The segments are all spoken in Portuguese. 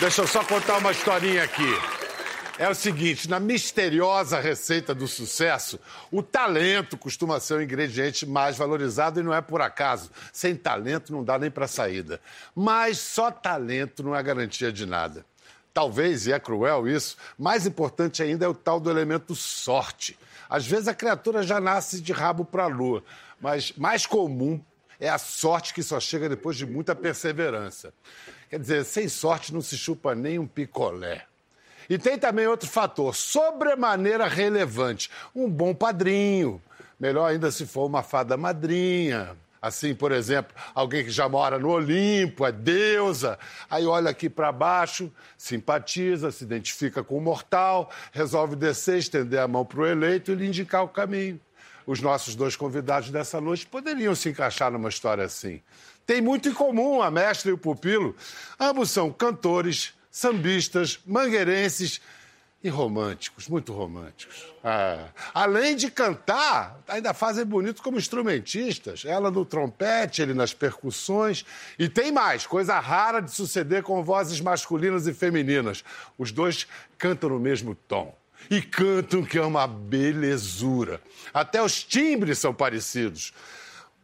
Deixa eu só contar uma historinha aqui. É o seguinte, na misteriosa receita do sucesso, o talento costuma ser o ingrediente mais valorizado e não é por acaso. Sem talento não dá nem para saída. Mas só talento não é garantia de nada. Talvez, e é cruel isso, mais importante ainda é o tal do elemento sorte. Às vezes a criatura já nasce de rabo para a lua, mas mais comum é a sorte que só chega depois de muita perseverança. Quer dizer, sem sorte não se chupa nem um picolé. E tem também outro fator, sobremaneira relevante: um bom padrinho. Melhor ainda se for uma fada madrinha. Assim, por exemplo, alguém que já mora no Olimpo, é deusa, aí olha aqui para baixo, simpatiza, se identifica com o mortal, resolve descer, estender a mão para o eleito e lhe indicar o caminho. Os nossos dois convidados dessa noite poderiam se encaixar numa história assim. Tem muito em comum a mestra e o pupilo. Ambos são cantores, sambistas, mangueirenses e românticos, muito românticos. Ah, além de cantar, ainda fazem bonito como instrumentistas. Ela no trompete, ele nas percussões. E tem mais, coisa rara de suceder com vozes masculinas e femininas. Os dois cantam no mesmo tom. E cantam que é uma belezura. Até os timbres são parecidos.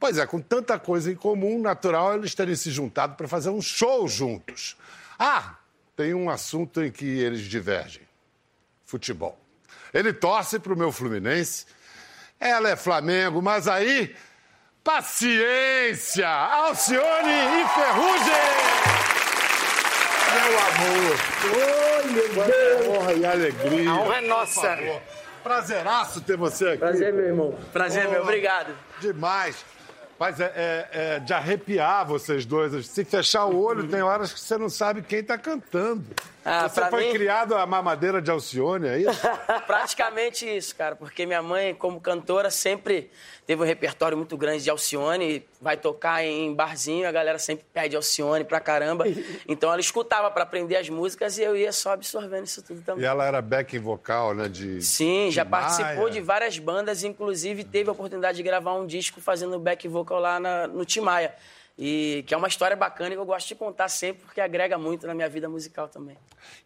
Pois é, com tanta coisa em comum, natural eles terem se juntado para fazer um show juntos. Ah, tem um assunto em que eles divergem: futebol. Ele torce para o meu Fluminense, ela é Flamengo, mas aí. Paciência! Alcione e Ferrugem! Meu amor! Oi, meu Deus! Honra e alegria! A honra é nossa! Prazeraço ter você aqui. Prazer, meu irmão. Prazer, oh, meu. Obrigado. Demais. Mas é, é, é, de arrepiar vocês dois. Se fechar o olho, tem horas que você não sabe quem está cantando. Ah, você foi mim... criado a mamadeira de Alcione, é isso? Praticamente isso, cara. Porque minha mãe, como cantora, sempre teve um repertório muito grande de Alcione. Vai tocar em barzinho, a galera sempre pede Alcione pra caramba. Então ela escutava para aprender as músicas e eu ia só absorvendo isso tudo também. E ela era back vocal, né? De, Sim, de já Maia. participou de várias bandas, inclusive teve a oportunidade de gravar um disco fazendo back vocal lá na, no Timaya. E que é uma história bacana e eu gosto de contar sempre porque agrega muito na minha vida musical também.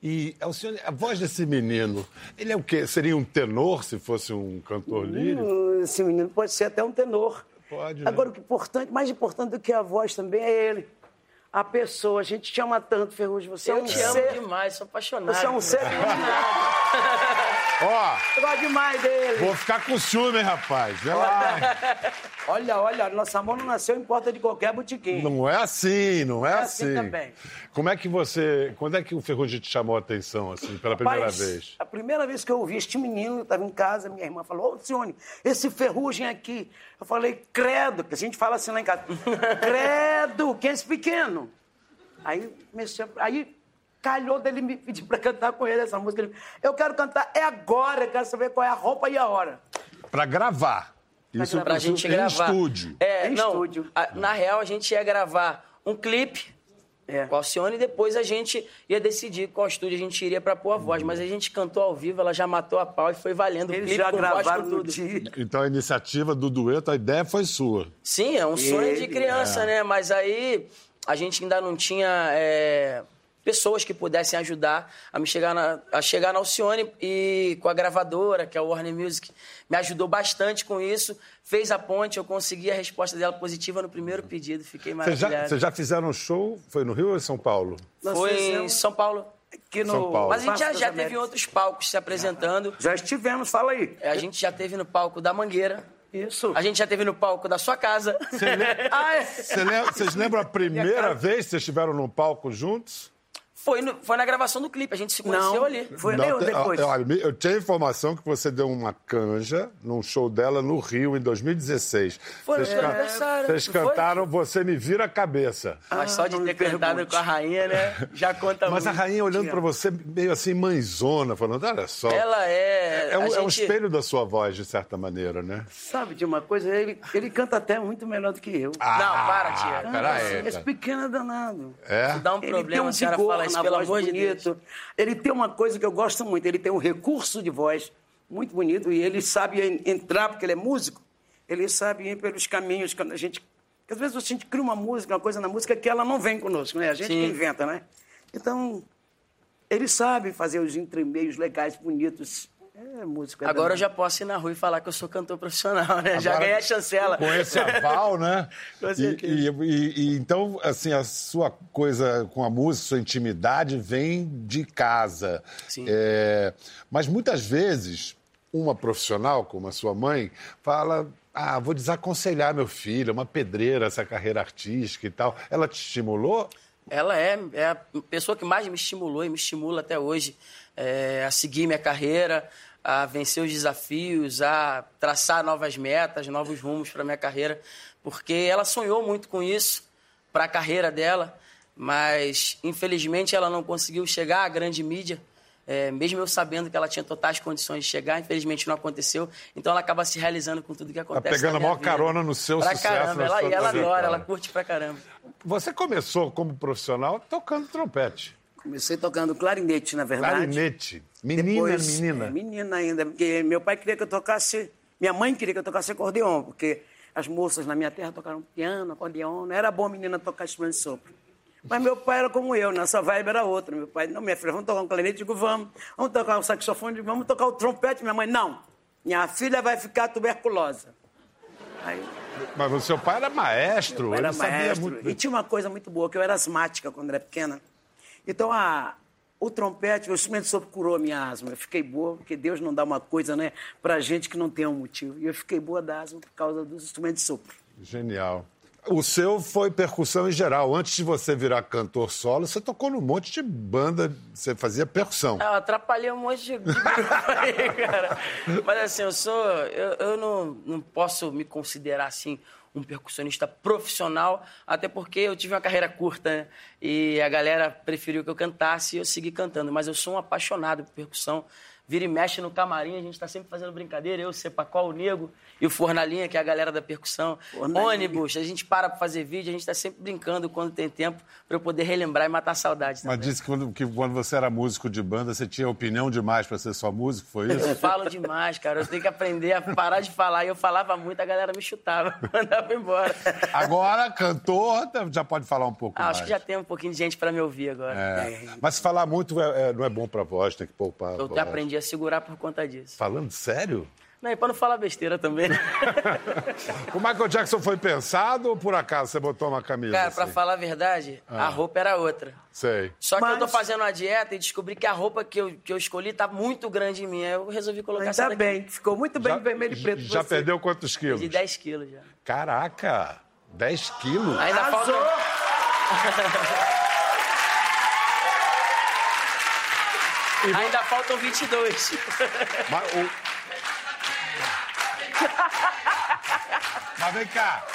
E Alcione, a voz desse menino, ele é o quê? Seria um tenor se fosse um cantor lírico? Hum, esse menino pode ser até um tenor. Pode. Agora, né? o que é importante, mais importante do que a voz também é ele. A pessoa, a gente te ama tanto, Ferrugem. Você eu é um te ser... amo demais, sou apaixonado. Você é um ser. Ó, eu gosto demais dele. Vou ficar com ciúme, rapaz. Vê lá. olha, olha, nosso amor não nasceu em porta de qualquer botiquim. Não é assim, não é, é assim. assim também. Como é que você. Quando é que o Ferrugem te chamou a atenção, assim, pela primeira Rapaz, vez? A primeira vez que eu ouvi este menino, eu estava em casa, minha irmã falou, ô, Cione, esse Ferrugem aqui. Eu falei, credo, que a gente fala assim lá em casa. credo, que é esse pequeno? Aí comecei. Aí calhou dele me pedir para cantar com ele essa música. Ele, eu quero cantar, é agora, eu quero saber qual é a roupa e a hora. Para gravar. Pra Isso pra gente em gravar. estúdio. É, Em não, estúdio. a- na real, a gente ia gravar um clipe É. com a Alcione e depois a gente ia decidir qual estúdio a gente iria pra pôr a voz. Mas a gente cantou ao vivo, ela já matou a pau e foi valendo o Eles clipe já voz, gravaram no tudo. dia. Então a iniciativa do dueto, a ideia foi sua. Sim, é um sonho de Ele, criança, né? Mas aí a gente ainda não tinha é, pessoas que pudessem ajudar a me chegar na, a chegar na Alcione e com a gravadora, que é a Warner Music, me ajudou bastante com isso, fez a ponte, eu consegui a resposta dela positiva no primeiro pedido, fiquei Vocês já, maravilhado. vocês já fizeram um show? Foi no Rio ou em São Paulo? Nós Foi em São Paulo. aqui no São Paulo. Mas a gente já, já teve em outros palcos se apresentando. Já estivemos, fala aí. A gente já teve no palco da Mangueira. Isso. A gente já teve no palco da sua casa. Ah, é. Você lembra- Vocês lembram a primeira vez que vocês estiveram num palco juntos? Foi, no- foi na gravação do clipe, a gente se conheceu Não, ali. foi Não, depois? Olha, me- eu tinha informação que você deu uma canja num show dela no Rio em 2016. Foi no Vocês seu can- aniversário, Vocês foi? cantaram Você Me Vira a Cabeça. Mas só de ter cantado pergunte. com a rainha, né? Já conta Mas a muito. rainha olhando pra você meio assim, mãezona, falando, olha só. Ela é. É um, a é um gente- espelho da sua voz, de certa maneira, né? Sabe de uma coisa? Ele, ele canta até muito melhor do que eu. Não, para, tia. Ah, Peraí. Esse pequeno é danado. É? Dá um Ele problema, um a senhora vigor fala isso, na voz de bonito. Deus. Ele tem uma coisa que eu gosto muito. Ele tem um recurso de voz muito bonito e ele sabe en- entrar, porque ele é músico, ele sabe ir pelos caminhos quando a gente... Porque às vezes a gente cria uma música, uma coisa na música que ela não vem conosco, né? A gente Sim. que inventa, né? Então, Eles sabem fazer os entremeios legais, bonitos. É música. é Agora eu já posso ir na rua e falar que eu sou cantor profissional, né? já ganhei a chancela. Com esse aval, né? Com E- certeza. E, e- e então, assim, a sua coisa com a música, sua intimidade vem de casa. Sim. É, mas muitas vezes, uma profissional, como a sua mãe, fala. Ah, vou desaconselhar meu filho, é uma pedreira essa carreira artística e tal. Ela te estimulou? Ela é, é a pessoa que mais me estimulou e me estimula até hoje é, a seguir minha carreira, a vencer os desafios, a traçar novas metas, novos rumos para minha carreira, porque ela sonhou muito com isso para a carreira dela, mas infelizmente ela não conseguiu chegar à grande mídia. é, mesmo eu sabendo que ela tinha totais condições de chegar, infelizmente não aconteceu. Então ela acaba se realizando com tudo que acontece. pegando na a maior vida. carona no seu pra sucesso, Caramba, ela, e ela adora, ela curte pra caramba. Você começou como profissional tocando trompete, Comecei tocando clarinete, na verdade. clarinete. Menina, Depois, menina. é, menina ainda, porque meu pai queria que eu tocasse, minha mãe queria que eu tocasse acordeon, porque as moças na minha terra tocaram piano, acordeon, não era bom menina tocar instrumento de sopro. Mas meu pai era como eu, nossa vibe era outra. Meu pai, não, minha filha, vamos tocar um clarinete? Digo, vamos. Vamos tocar o saxofone? Digo, vamos tocar o trompete? Minha mãe, não. Minha filha vai ficar tuberculosa. Aí, Mas o seu pai era maestro, eu ele era maestro. muito. E tinha uma coisa muito boa, que eu era asmática quando era pequena. Então, a, o trompete, o instrumento de sopro curou a minha asma. Eu fiquei boa, porque Deus não dá uma coisa, né, pra gente que não tem um motivo. E eu fiquei boa da asma por causa dos instrumentos de sopro. Genial. O seu foi percussão em geral. Antes de você virar cantor solo, você tocou num monte de banda, você fazia percussão. Eu atrapalhei um monte de, de grupo aí, cara. Mas assim, eu sou. Eu, eu não, não posso me considerar assim um percussionista profissional, até porque eu tive uma carreira curta, né? E a galera preferiu que eu cantasse e eu segui cantando. Mas eu sou um apaixonado por percussão. Vira e mexe no camarim, a gente tá sempre fazendo brincadeira. Eu, o Cepacol, o Nego e o Fornalinha, que é a galera da percussão. Fornalinha. Ônibus, a gente para pra fazer vídeo, a gente tá sempre brincando quando tem tempo pra eu poder relembrar e matar a saudade. Mas disse que quando, que quando você era músico de banda, você tinha opinião demais para ser só músico, foi Eu isso? falo demais, cara. Eu tenho que aprender a parar de falar. E eu falava muito, a galera me chutava, mandava embora. Agora, cantor, já pode falar um pouco Ah, mais. acho que já tem um pouquinho de gente pra me ouvir agora. É. Mas se falar muito é- é- não é bom pra voz, tem que poupar. Eu até aprendi a segurar por conta disso. Falando sério? Não, e pra não falar besteira também, né? O Michael Jackson foi pensado ou por acaso você botou uma camisa? Cara, pra assim? falar a verdade, Ah. a roupa era outra. Sei. Só que eu tô Mas- fazendo uma dieta e descobri que a roupa que eu, que eu escolhi tá muito grande em mim. Aí eu resolvi colocar essa Ainda daqui. bem, ficou muito bem vermelho e preto. já você. perdeu quantos quilos? De 10 quilos já. Caraca, 10 quilos? Ainda Arrasou! faltam, ainda faltam 22. Mas, o- Mas vem cá.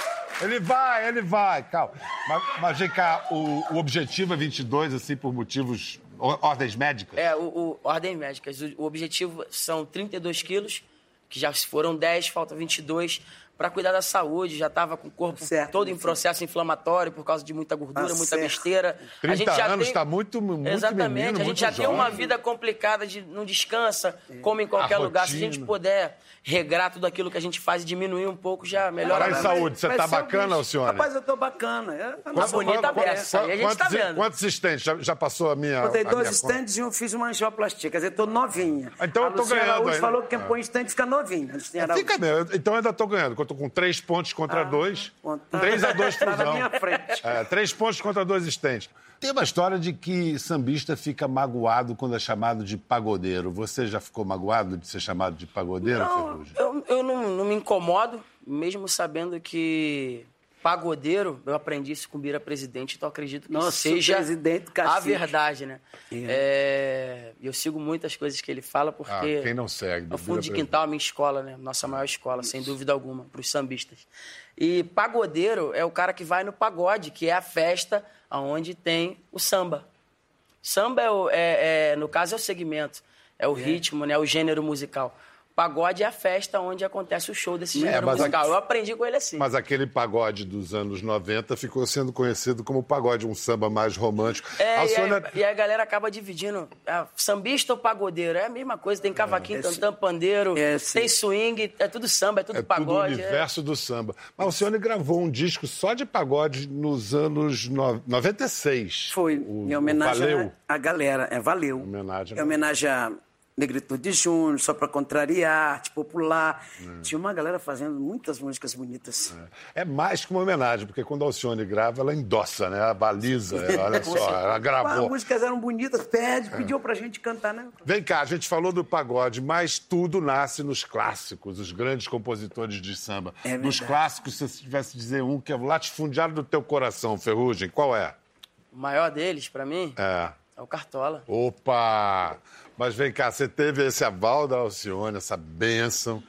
Ele vai, ele vai, calma. Mas, mas vem cá, o, o objetivo é 22, assim, por motivos. or- ordens médicas? É, o, o Ordem Médicas. O, o objetivo são 32 quilos, que já foram 10, falta 22, para cuidar da saúde. Já estava com o corpo Certo, todo em sim. processo inflamatório por causa de muita gordura, Tá muita certo. besteira. 30 anos, tá muito- muito Exatamente. menino, a gente muito já tem uma jovem. vida complicada, de não descansa, come em qualquer A lugar. Se a gente rotina. puder regrar tudo aquilo que a gente faz e diminuir um pouco, já melhora. Mais. saúde, você tá o bacana, bicho. Alcione? Rapaz, eu tô bacana. É, Tá bonita a beça, aí a gente tá quantos, vendo. Quantos estentes? Já, já passou a minha. Botei a dois estandes e eu fiz uma angioplastia. Quer dizer, tô novinha. Então a eu tô ganhando Araújo ainda. falou que quem põe estante fica novinha. Araújo. Fica mesmo. Então eu ainda tô ganhando. Eu tô com três pontos contra dois. conta. 3 a 2 Tá na fusão. minha frente. É, três pontos contra dois estentes. Tem uma história de que sambista fica magoado quando é chamado de pagodeiro. Você já ficou magoado de ser chamado de pagodeiro, Não, Ferrugem? eu, eu não, não me incomodo, mesmo sabendo que pagodeiro, eu aprendi isso com o Bira Presidente, então acredito que Nossa, seja presidente a verdade, né? É, eu sigo muitas coisas que ele fala, porque Ah, quem não segue, é o do fundo de quintal, a minha escola, né? Nossa maior escola, sem dúvida alguma, para os sambistas. E pagodeiro é o cara que vai no pagode, que é a festa onde tem o samba. Samba, é, o- é- é- no caso, é o segmento, é o ritmo, né? É o gênero musical. Pagode é a festa onde acontece o show desse É, gênero mas musical. aqui- Eu aprendi com ele assim. Mas aquele pagode dos anos 90 ficou sendo conhecido como pagode, um samba mais romântico. É, e, Alcione, aí, e a galera acaba dividindo. ah, sambista ou pagodeiro? É a mesma coisa. Tem cavaquinho, tantã, pandeiro, É, sim. tem swing, é tudo samba, é tudo é tudo o pagode. é. universo do samba. Mas Alcione gravou um disco só de pagode nos anos no... 96. Foi, O- em homenagem Valeu. à galera. É, valeu. Homenagem, É homenagem a Negritude Júnior, Só Pra Contrariar, Arte Popular. Tinha uma galera fazendo muitas músicas bonitas. É mais que uma homenagem, porque quando a Alcione grava, ela endossa, né? Ela baliza, ela- olha só, ela As gravou. músicas eram bonitas, pede, É. pediu pra gente cantar, né? Vem cá, a gente falou do pagode, mas tudo nasce nos clássicos, os grandes compositores de samba. É nos clássicos, se você tivesse dizer um que é o latifundiário do teu coração, Ferrugem, qual é? O maior deles, pra mim, É. é o Cartola. Opa! Mas vem cá, você teve esse aval da Alcione, essa bênção,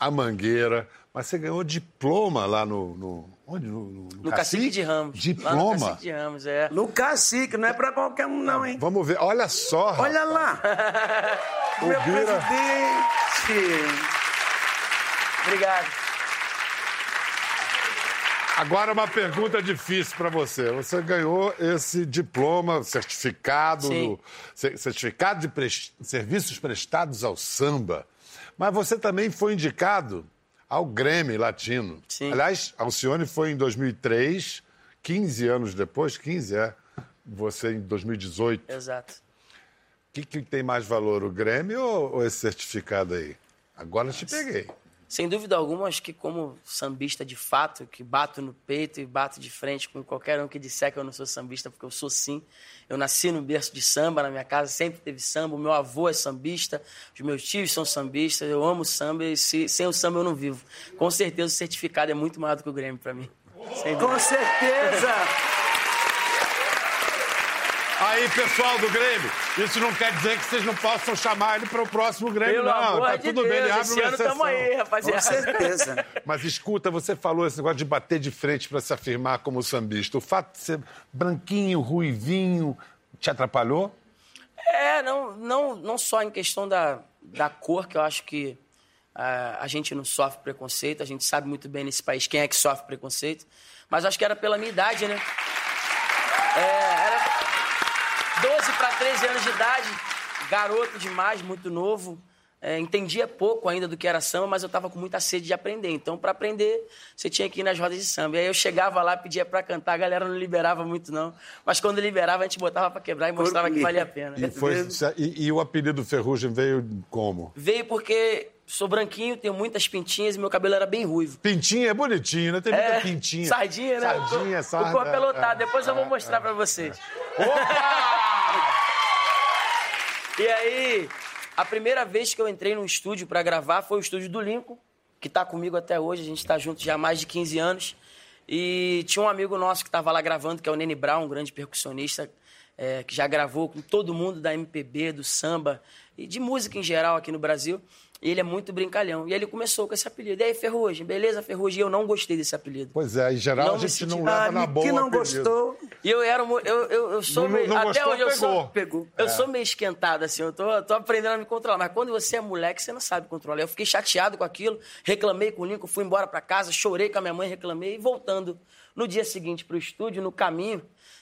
a mangueira, mas você ganhou diploma lá no. no onde? No, no, No Cacique de Ramos. Lá no Diploma? Cacique de Ramos, é. No cacique, não é pra qualquer um, não, hein? Vamos ver, olha só. rapaz. Olha lá! o meu Bira- presidente! Obrigado. Agora uma pergunta difícil para você. Você ganhou esse diploma, certificado, do- cer- certificado de serviços prestados ao samba. Mas você também foi indicado ao Grêmio Latino. Sim. Aliás, Alcione foi em 2003, 15 anos depois, 15 é. Você em 2018. O Exato. que, que tem mais valor, o Grêmio ou, ou esse certificado aí? Agora te peguei. Sem dúvida alguma, acho que como sambista de fato, que bato no peito e bato de frente com qualquer um que disser que eu não sou sambista, porque eu sou sim. Eu nasci no berço de samba, na minha casa sempre teve samba, o meu avô é sambista, os meus tios são sambistas, eu amo samba e se- sem o samba eu não vivo. Com certeza o certificado é muito maior do que o Grêmio para mim. Com certeza! Aí, pessoal do Grêmio, isso não quer dizer que vocês não possam chamar ele para o próximo Grêmio, Pelo não. amor tá de tudo Deus, bem, ele abre esse uma exceção. tamo aí, Com rapaziada. certeza. Mas escuta, você falou esse negócio de bater de frente para se afirmar como sambista. O fato de ser branquinho, ruivinho, te atrapalhou? É, não, não, não só em questão da, da cor, que eu acho que ah, a gente não sofre preconceito, a gente sabe muito bem nesse país quem é que sofre preconceito, mas acho que era pela minha idade, né? É, era 12 para 13 anos de idade, garoto demais, muito novo. É, entendia pouco ainda do que era samba, mas eu estava com muita sede de aprender. Então, para aprender, você tinha que ir nas rodas de samba. E aí eu chegava lá, pedia para cantar, a galera não liberava muito, não. Mas quando liberava, a gente botava para quebrar e mostrava que valia a pena. E, foi- e- e o apelido Ferrugem veio como? Veio porque sou branquinho, tenho muitas pintinhas e meu cabelo era bem ruivo. Pintinha é bonitinho, né? Tem muita É, pintinha. Sardinha, né? Sardinha, O sarda. corpo é lotado. é, Depois eu vou mostrar é. pra vocês. Opa! E aí, a primeira vez que eu entrei num estúdio pra gravar foi o estúdio do Lincoln, que tá comigo até hoje. A gente tá junto já há mais de 15 anos. E tinha um amigo nosso que tava lá gravando, que é o Nene Brown, um grande percussionista, é, que já gravou com todo mundo da MPB, do samba e de música em geral aqui no Brasil. E ele é muito brincalhão. E ele começou com esse apelido. E aí, Ferrugem, beleza, Ferrugem? E eu não gostei desse apelido. Pois é, em geral Não a gente senti- não leva Ah, na boa que não apelido. gostou. E eu era. Eu, eu, eu sou Não- meio. não até gostou, hoje eu pegou. sou. Pegou. Eu É. sou meio esquentado, assim. Eu tô, tô aprendendo a me controlar. Mas quando você é moleque, você não sabe controlar. Eu fiquei chateado com aquilo, reclamei com o Lincoln, fui embora pra casa, chorei com a minha mãe, reclamei. E voltando no dia seguinte pro estúdio, no caminho,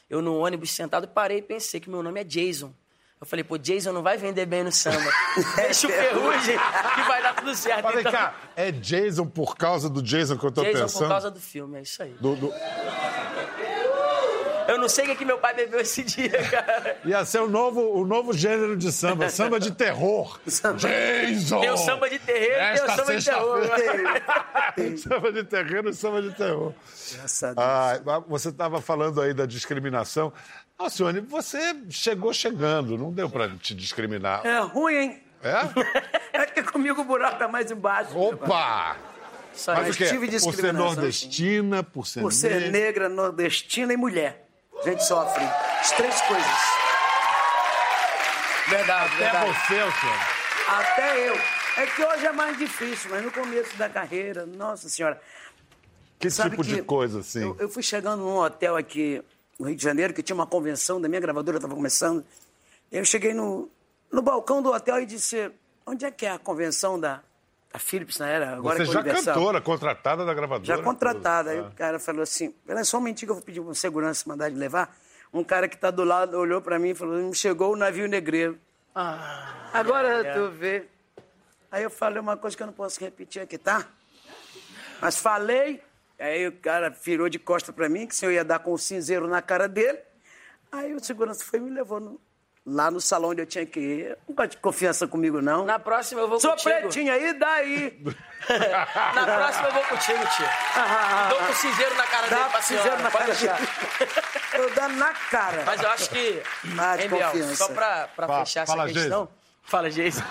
eu no ônibus sentado, parei e pensei que meu nome é Jason. Eu falei, pô, Jason não vai vender bem no samba. Deixa o ferrugem que vai dar tudo certo. Vem Então, cá, é Jason por causa do Jason que eu tô Jason pensando? por causa do filme, é isso aí. Do- do- Eu não sei o que, que meu pai bebeu esse dia, cara. Ia ser o novo, o novo gênero de samba, samba de terror. Jason! Tem o samba de terreiro e tem o samba de terror. samba de terreiro e samba de terror. Graças a Deus. Ah, você estava falando aí da discriminação. Alcione, você chegou chegando, não deu para te discriminar. É ruim, hein? É? É que comigo o buraco é mais embaixo. Opa! Só Mas tive Por ser nordestina, por ser, Por ser negra. negra, nordestina e mulher. A gente sofre. As três coisas. Verdade, Até verdade. você, Alcione. Até eu. É que hoje é mais difícil, mas no começo da carreira, nossa senhora. Que Sabe tipo de que coisa, assim? Eu, eu fui chegando num hotel aqui no Rio de Janeiro, que tinha uma convenção da minha gravadora, estava começando. Eu cheguei no, no balcão do hotel e disse: onde é que é a convenção da, a Philips na era, agora Você é já Universal. cantora, contratada da gravadora. Já contratada. Aí Ah. o cara falou assim: Pera só um momentinho que eu vou pedir um segurança mandar de levar. Um cara que tá do lado olhou pra mim e falou: chegou o navio negreiro. Ah, Agora é. tu vê. Aí eu falei uma coisa que eu não posso repetir aqui, tá? Mas falei, aí o cara virou de costa pra mim, que se eu ia dar com o cinzeiro na cara dele. Aí o segurança foi e me levou no- lá no salão onde eu tinha que ir. Não gosta de confiança comigo, não. Na próxima eu vou Sou contigo. pretinha, e daí? Na próxima eu vou contigo, tio. Dou com o cinzeiro na cara Dá dele pra cinzeiro senhora, na pode cara deixar. dele. Eu dá na cara. Mas eu acho que, Ah, hein, Biel, só pra, pra Fa- fechar fala, essa questão... Fala, Geison.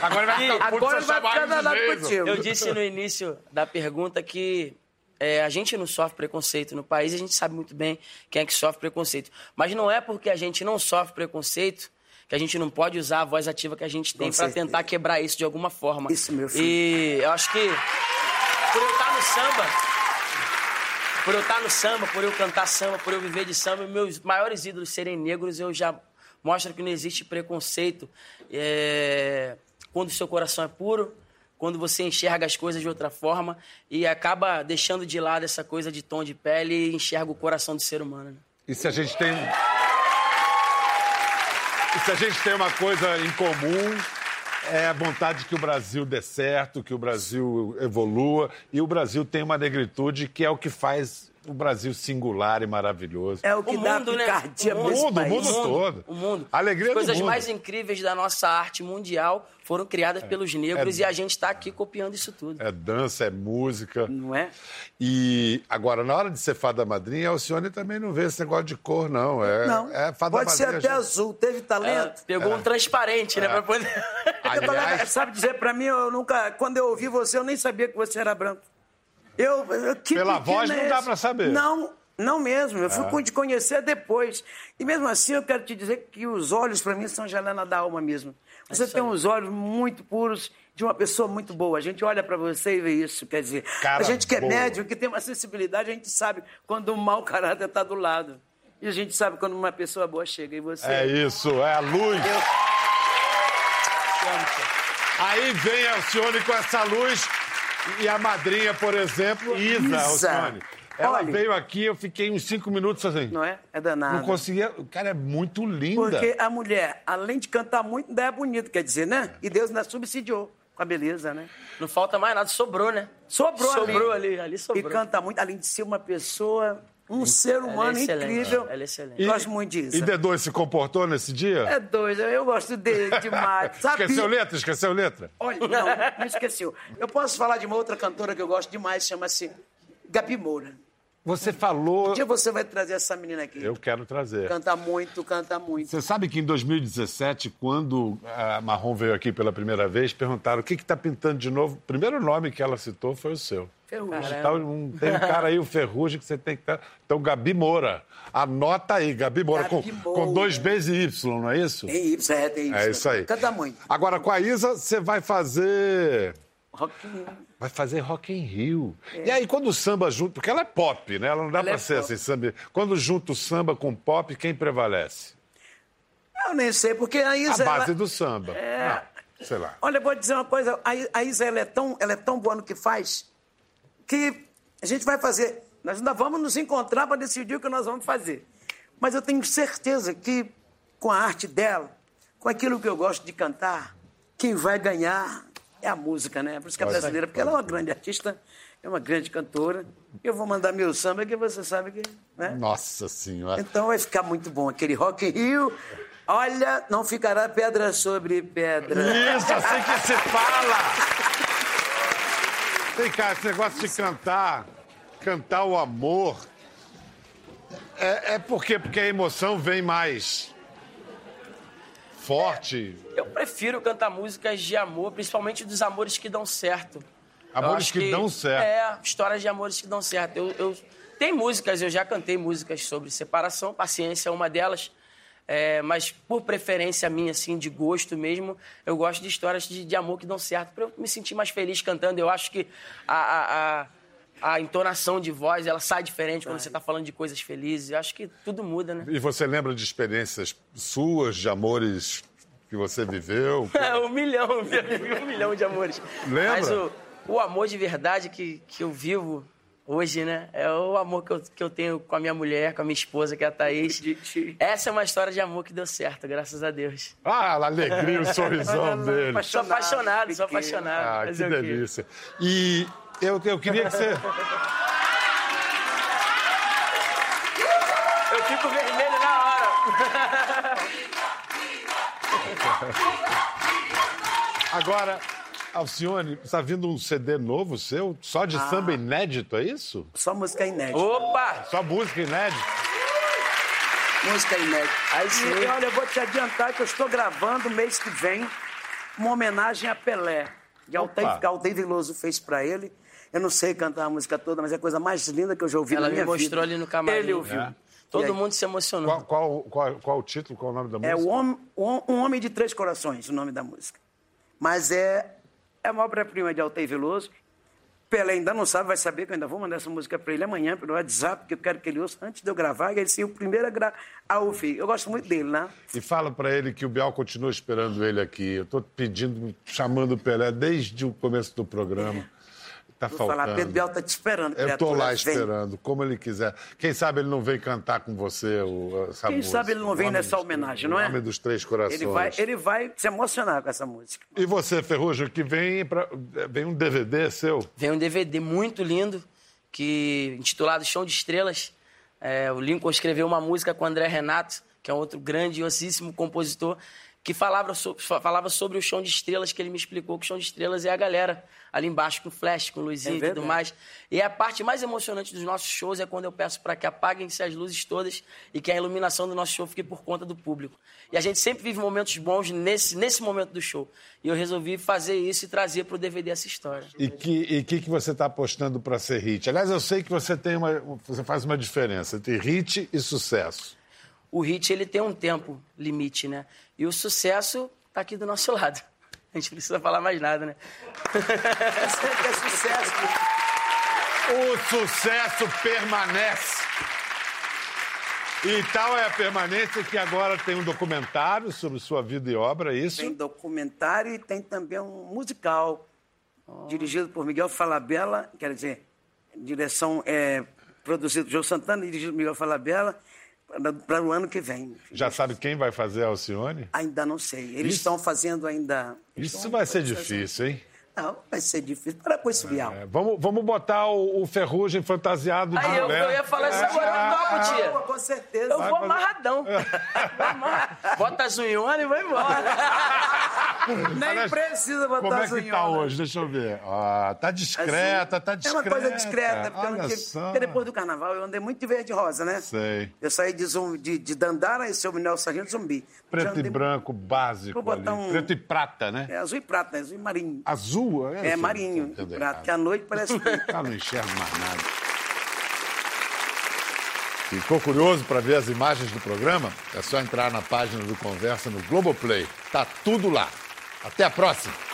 Agora vai ficar Agora vai ficar danado Jason. contigo. Eu disse no início da pergunta que é, a gente não sofre preconceito no país, a gente sabe muito bem quem é que sofre preconceito. Mas não é porque a gente não sofre preconceito que a gente não pode usar a voz ativa que a gente tem para tentar quebrar isso de alguma forma. Isso, meu filho. E eu acho que por eu estar no samba, por eu estar no samba, por eu cantar samba, por eu viver de samba, meus maiores ídolos serem negros, eu já mostro que não existe preconceito. É, Quando o seu coração é puro, quando você enxerga as coisas de outra forma e acaba deixando de lado essa coisa de tom de pele e enxerga o coração do ser humano. né? E se a gente tem. E se a gente tem uma coisa em comum, é a vontade que o Brasil dê certo, que o Brasil evolua. E o Brasil tem uma negritude que é o que faz o Brasil singular e maravilhoso. É o que O dá mundo, né? picardia O pra esse mundo, o mundo todo. O mundo. A alegria As do coisas mundo. mais incríveis da nossa arte mundial foram criadas pelos negros É. e a gente está aqui copiando isso tudo. É dança, é música. Não é? E agora, na hora de ser fada madrinha, a Alcione também não vê esse negócio de cor, não. É, Não. é fada Pode ser madrinha. até gente. azul. Teve talento. pegou um transparente, né? Pra poder. Aliás, sabe dizer pra mim, eu nunca. Quando eu ouvi você, eu nem sabia que você era branco. Eu. eu- que Pela voz é não dá esse? pra saber. Não, não mesmo. Eu fui te conhecer depois. E mesmo assim, eu quero te dizer que os olhos pra mim são janela da alma mesmo. Você tem uns olhos muito puros de uma pessoa muito boa. A gente olha pra você e vê isso. Quer dizer, Cara a gente que é boa. médium, que tem uma sensibilidade, a gente sabe quando um mau caráter tá do lado. E a gente sabe quando uma pessoa boa chega. E você. é isso, é a luz. Eu- Aí vem a Alcione com essa luz e a madrinha, por exemplo, Isa, Isa. Alcione. Ela Olha. veio aqui, eu fiquei uns cinco minutos assim. Não é? É danado. Não conseguia. O cara é muito linda. Porque a mulher, além de cantar muito, ainda é bonita, quer dizer, né? E Deus ainda subsidiou com a beleza, né? Não falta mais nada, sobrou, né? Sobrou, Sobrou ali. ali, ali sobrou. E canta muito, além de ser uma pessoa, um ser humano excelente, incrível. ela é excelente. E- Gosto muito disso. E D2 se comportou nesse dia? É doido, eu gosto dele demais. Sabia? Esqueceu letra? Esqueceu letra? Olha, não, não esqueceu. Eu posso falar de uma outra cantora que eu gosto demais, chama-se Gabi Moura. Você falou. Um dia você vai trazer essa menina aqui. Eu quero trazer. Canta muito, canta muito. Você sabe que em 2017, quando a Marrom veio aqui pela primeira vez, perguntaram o que está pintando de novo. O primeiro nome que ela citou foi o seu. Ferrugem. Tá um- tem um cara aí, o Ferrugem, que você tem que estar. Então, Gabi Moura. Anota aí, Gabi Moura, Gabi com, Moura. com dois Bs e Y, não é isso? Tem Y, é, tem Y. É isso aí. Canta muito. Agora, com a Isa, você vai fazer. Rock- Vai fazer Rock in Rio. E aí, quando o samba junto. Porque ela é pop, né? Ela não dá Ela pra é ser pop. assim, samba. Quando junta o samba com pop, quem prevalece? Eu nem sei, porque a Isa... A base ela- do samba. É. Não, sei lá. Olha, eu vou dizer uma coisa. A Isa, ela é, tão, ela é tão boa no que faz que a gente vai fazer... Nós ainda vamos nos encontrar para decidir o que nós vamos fazer. Mas eu tenho certeza que com a arte dela, com aquilo que eu gosto de cantar, quem vai ganhar é a música, né? Por isso que é brasileira, porque ela é uma grande artista, é uma grande cantora. Eu vou mandar meu samba que você sabe que... Né? Nossa Senhora. Então vai ficar muito bom aquele Rock in Rio. Olha, não ficará pedra sobre pedra. Isso, assim que se fala! Vem cá, esse negócio de cantar, cantar o amor. É, é por quê? Porque a emoção vem mais forte. Eu prefiro cantar músicas de amor, principalmente dos amores que dão certo. Amores acho que dão certo. É, histórias de amores que dão certo. Eu, eu- tem músicas, eu já cantei músicas sobre separação, paciência é uma delas. É, mas por preferência minha, assim, de gosto mesmo, eu gosto de histórias de, de amor que dão certo, para eu me sentir mais feliz cantando. Eu acho que a, a, a, a entonação de voz, ela sai diferente quando você está falando de coisas felizes. Eu acho que tudo muda, né? E você lembra de experiências suas, de amores que você viveu? É, um milhão, meu amigo, um milhão de amores. Lembra? Mas o, o amor de verdade que, que eu vivo hoje, né? É o amor que eu, que eu tenho com a minha mulher, com a minha esposa, que é a Thaís. Essa é uma história de amor que deu certo, graças a Deus. Ah, a alegria, o sorrisão dele. Sou apaixonado, sou apaixonado. Ah, que delícia. E eu, eu queria que você. Eu fico vermelho na hora. Agora, Alcione, está vindo um CD novo seu, só de samba inédito, é isso? Só música inédita. Opa! Só música inédita? Música inédita. Aí sim. E olha, eu vou te adiantar que eu estou gravando mês que vem uma homenagem a Pelé. Que Altair, Altair Veloso fez pra ele. Eu não sei cantar a música toda, mas é a coisa mais linda que eu já ouvi Ela na me minha mostrou vida. ali no camarim. Ele ouviu. É. Todo aí? mundo se emocionou. Qual, qual, qual, qual o título, qual o nome da música? É o homem, um, Homem de Três Corações, o nome da música. Mas é, é uma obra-prima de Altair Veloso. Pelé ainda não sabe, vai saber que eu ainda vou mandar essa música para ele amanhã pelo WhatsApp, porque eu quero que ele ouça antes de eu gravar, e ele seria o primeiro a, gra... a ouvir. Eu gosto muito dele, né? E fala pra ele que o Bial continua esperando ele aqui. Eu tô pedindo, chamando o Pelé desde o começo do programa. Tá Vou faltando. falar, Pedro Bial está te esperando. Eu tô criatura, lá vem. esperando, como ele quiser. Quem sabe ele não vem cantar com você o, essa Quem música. sabe ele não vem nessa dos- homenagem, não é? O Homem dos Três Corações. Ele vai, ele vai se emocionar com essa música. E você, Ferrugem, que vem, pra... vem um DVD seu? Vem um DVD muito lindo, que intitulado Chão de Estrelas. É, o Lincoln escreveu uma música com o André Renato, que é outro grandiosíssimo compositor, que falava, so- fa- falava sobre o chão de estrelas, que ele me explicou que o chão de estrelas é a galera ali embaixo com flash, com luzinha É e tudo mais. E a parte mais emocionante dos nossos shows é quando eu peço para que apaguem-se as luzes todas e que a iluminação do nosso show fique por conta do público. E a gente sempre vive momentos bons nesse, nesse momento do show. E eu resolvi fazer isso e trazer para o DVD essa história. E que e que, que você está apostando para ser hit? Aliás, eu sei que você tem uma, você faz uma diferença entre hit e sucesso. O hit ele tem um tempo limite, né? E o sucesso tá aqui do nosso lado. A gente não precisa falar mais nada, né? É sucesso. O sucesso permanece. E tal é a permanência que agora tem um documentário sobre sua vida e obra, é isso? Tem documentário e tem também um musical dirigido por Miguel Falabella, quer dizer, direção é produzido por João Santana e dirigido por Miguel Falabella para o ano que vem. Já sabe quem vai fazer a Alcione? Ainda não sei. Eles Isso- estão fazendo ainda. Isso vai ser difícil, hein? Não, vai ser difícil. Para com esse vial. É, vamos, vamos botar o, o Ferrugem fantasiado de Aí eu, eu ia falar isso agora, eu topo, tia. Com certeza. Eu vou fazer- amarradão. Bota as unhonas e vai embora. Nem Aliás, precisa botar Como é que tá hoje? Deixa eu ver. Ah, tá discreta, tá É discreta. uma coisa discreta, porque, eu não tive- só. porque depois do carnaval eu andei muito de verde e rosa, né? Sei. Eu saí de, zum, de, de Dandara e seu Minel Sargento Zumbi. Preto e branco básico Vou botar um- Preto e prata, né? É azul e prata, né? azul e marinho. Azul? É, sei, marinho, tô entendendo prata, que à noite parece... Ah, não enxergo mais nada. Ficou curioso para ver as imagens do programa? É só entrar na página do Conversa no Globoplay. Tá tudo lá. Até a próxima!